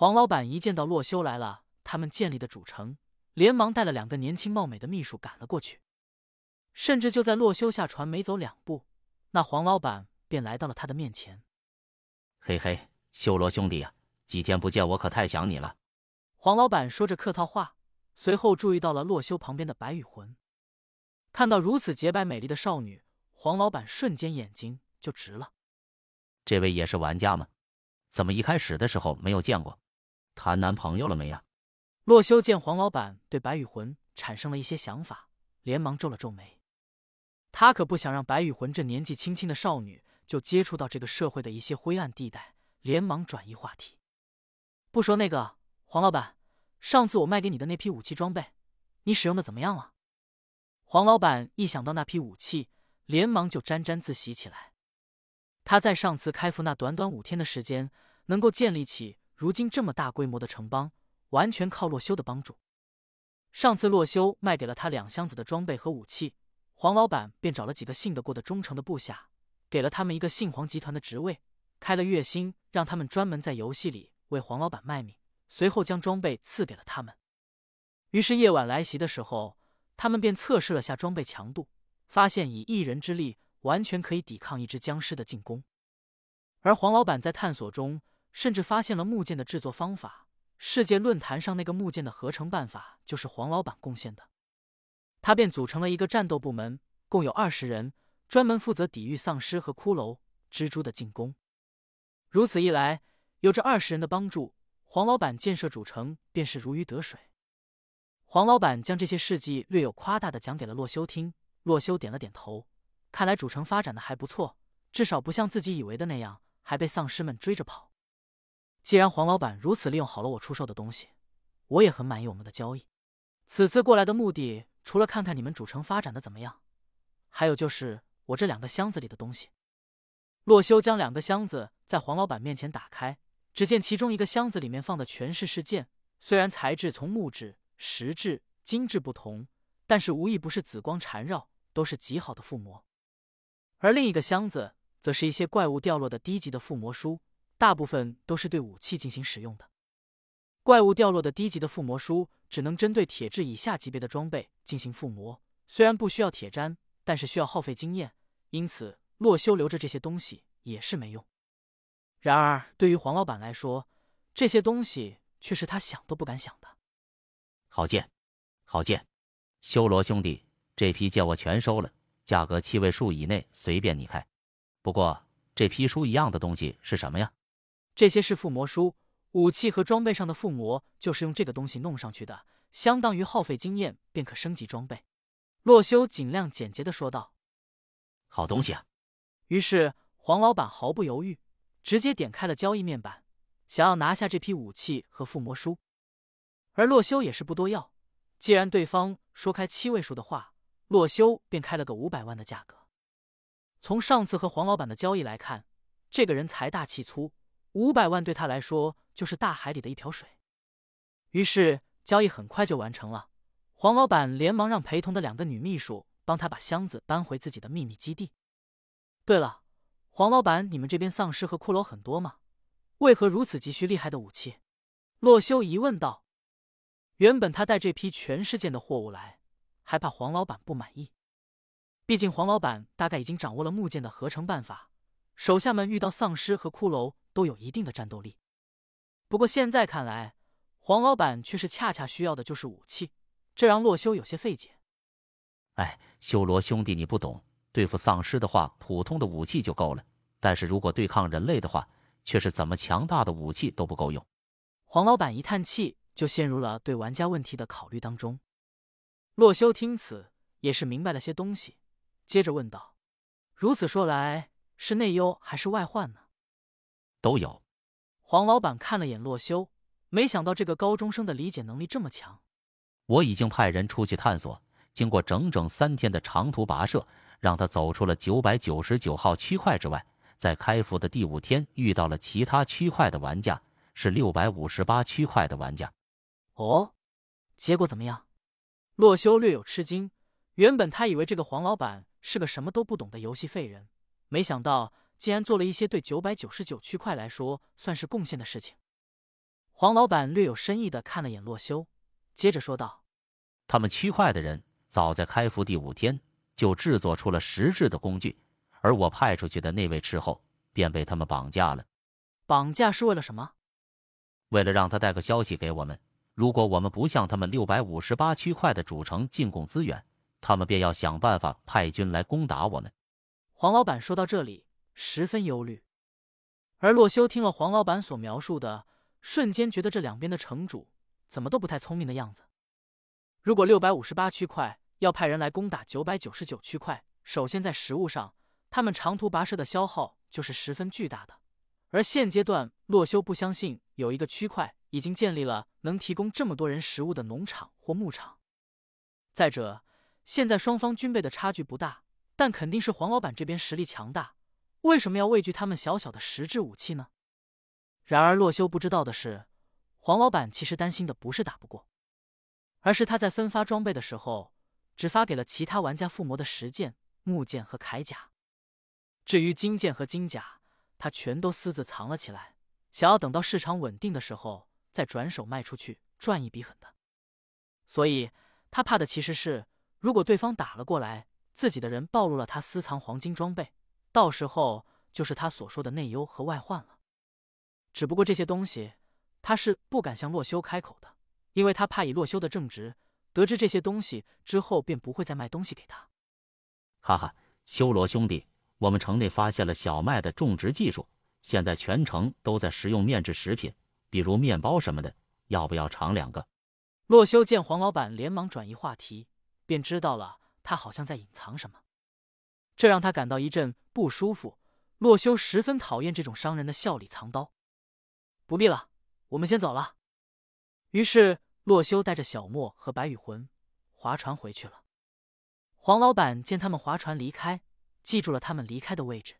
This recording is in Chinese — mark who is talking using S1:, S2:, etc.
S1: 黄老板一见到洛修来了，他们建立的主城，连忙带了两个年轻貌美的秘书赶了过去。甚至就在洛修下船没走两步，那黄老板便来到了他的面前。
S2: 嘿嘿，修罗兄弟呀，几天不见，我可太想你了。
S1: 黄老板说着客套话，随后注意到了洛修旁边的白羽魂。看到如此洁白美丽的少女，黄老板瞬间眼睛就直了。
S2: 这位也是玩家吗？怎么一开始的时候没有见过？谈男朋友了没呀？
S1: 洛修见黄老板对白雨魂产生了一些想法，连忙皱了皱眉。他可不想让白雨魂这年纪轻轻的少女就接触到这个社会的一些灰暗地带，连忙转移话题。不说那个，黄老板，上次我卖给你的那批武器装备，你使用的怎么样了？黄老板一想到那批武器，连忙就沾沾自喜起来。他在上次开服那短短五天的时间，能够建立起。如今这么大规模的城邦，完全靠洛修的帮助。上次洛修卖给了他两箱子的装备和武器，黄老板便找了几个信得过的忠诚的部下，给了他们一个信皇集团的职位，开了月薪，让他们专门在游戏里为黄老板卖命。随后将装备赐给了他们。于是夜晚来袭的时候，他们便测试了下装备强度，发现以一人之力完全可以抵抗一只僵尸的进攻。而黄老板在探索中。甚至发现了木剑的制作方法。世界论坛上那个木剑的合成办法就是黄老板贡献的。他便组成了一个战斗部门，共有二十人，专门负责抵御丧尸和骷髅、蜘蛛的进攻。如此一来，有这二十人的帮助，黄老板建设主城便是如鱼得水。黄老板将这些事迹略有夸大的讲给了洛修听，洛修点了点头，看来主城发展的还不错，至少不像自己以为的那样，还被丧尸们追着跑。既然黄老板如此利用好了我出售的东西，我也很满意我们的交易。此次过来的目的，除了看看你们主城发展的怎么样，还有就是我这两个箱子里的东西。洛修将两个箱子在黄老板面前打开，只见其中一个箱子里面放的全是事件，虽然材质从木质、石质、金质不同，但是无一不是紫光缠绕，都是极好的附魔。而另一个箱子，则是一些怪物掉落的低级的附魔书。大部分都是对武器进行使用的。怪物掉落的低级的附魔书，只能针对铁质以下级别的装备进行附魔，虽然不需要铁砧，但是需要耗费经验，因此洛修留着这些东西也是没用。然而对于黄老板来说，这些东西却是他想都不敢想的。
S2: 好剑，好剑，修罗兄弟，这批剑我全收了，价格七位数以内随便你开。不过这批书一样的东西是什么呀？
S1: 这些是附魔书，武器和装备上的附魔就是用这个东西弄上去的，相当于耗费经验便可升级装备。洛修尽量简洁的说道：“
S2: 好东西啊！”
S1: 于是黄老板毫不犹豫，直接点开了交易面板，想要拿下这批武器和附魔书。而洛修也是不多要，既然对方说开七位数的话，洛修便开了个五百万的价格。从上次和黄老板的交易来看，这个人财大气粗。五百万对他来说就是大海里的一瓢水，于是交易很快就完成了。黄老板连忙让陪同的两个女秘书帮他把箱子搬回自己的秘密基地。对了，黄老板，你们这边丧尸和骷髅很多吗？为何如此急需厉害的武器？洛修疑问道。原本他带这批全世界的货物来，还怕黄老板不满意。毕竟黄老板大概已经掌握了木剑的合成办法，手下们遇到丧尸和骷髅。都有一定的战斗力，不过现在看来，黄老板却是恰恰需要的就是武器，这让洛修有些费解。
S2: 哎，修罗兄弟，你不懂，对付丧尸的话，普通的武器就够了；但是如果对抗人类的话，却是怎么强大的武器都不够用。
S1: 黄老板一叹气，就陷入了对玩家问题的考虑当中。洛修听此也是明白了些东西，接着问道：“如此说来，是内忧还是外患呢？”
S2: 都有。
S1: 黄老板看了眼洛修，没想到这个高中生的理解能力这么强。
S2: 我已经派人出去探索，经过整整三天的长途跋涉，让他走出了九百九十九号区块之外，在开服的第五天遇到了其他区块的玩家，是六百五十八区块的玩家。
S1: 哦，结果怎么样？洛修略有吃惊。原本他以为这个黄老板是个什么都不懂的游戏废人，没想到。竟然做了一些对九百九十九区块来说算是贡献的事情。黄老板略有深意的看了眼洛修，接着说道：“
S2: 他们区块的人早在开服第五天就制作出了实质的工具，而我派出去的那位斥候便被他们绑架了。
S1: 绑架是为了什么？
S2: 为了让他带个消息给我们，如果我们不向他们六百五十八区块的主城进贡资源，他们便要想办法派军来攻打我们。”
S1: 黄老板说到这里，十分忧虑。而洛修听了黄老板所描述的，瞬间觉得这两边的城主怎么都不太聪明的样子。如果六百五十八区块要派人来攻打九百九十九区块，首先在食物上，他们长途跋涉的消耗就是十分巨大的。而现阶段，洛修不相信有一个区块已经建立了能提供这么多人食物的农场或牧场。再者，现在双方军备的差距不大，但肯定是黄老板这边实力强大。为什么要畏惧他们小小的实质武器呢？然而洛修不知道的是，黄老板其实担心的不是打不过，而是他在分发装备的时候，只发给了其他玩家附魔的石剑、木剑和铠甲，至于金剑和金甲，他全都私自藏了起来，想要等到市场稳定的时候再转手卖出去赚一笔狠的。所以他怕的其实是，如果对方打了过来，自己的人暴露了他私藏黄金装备。到时候就是他所说的内忧和外患了。只不过这些东西他是不敢向洛修开口的，因为他怕以洛修的正直，得知这些东西之后便不会再卖东西给他。
S2: 哈哈，修罗兄弟，我们城内发现了小麦的种植技术，现在全城都在食用面制食品，比如面包什么的，要不要尝两个？
S1: 洛修见黄老板连忙转移话题，便知道了他好像在隐藏什么。这让他感到一阵不舒服。洛修十分讨厌这种商人的笑里藏刀。不必了，我们先走了。于是洛修带着小莫和白羽魂划船回去了。黄老板见他们划船离开，记住了他们离开的位置。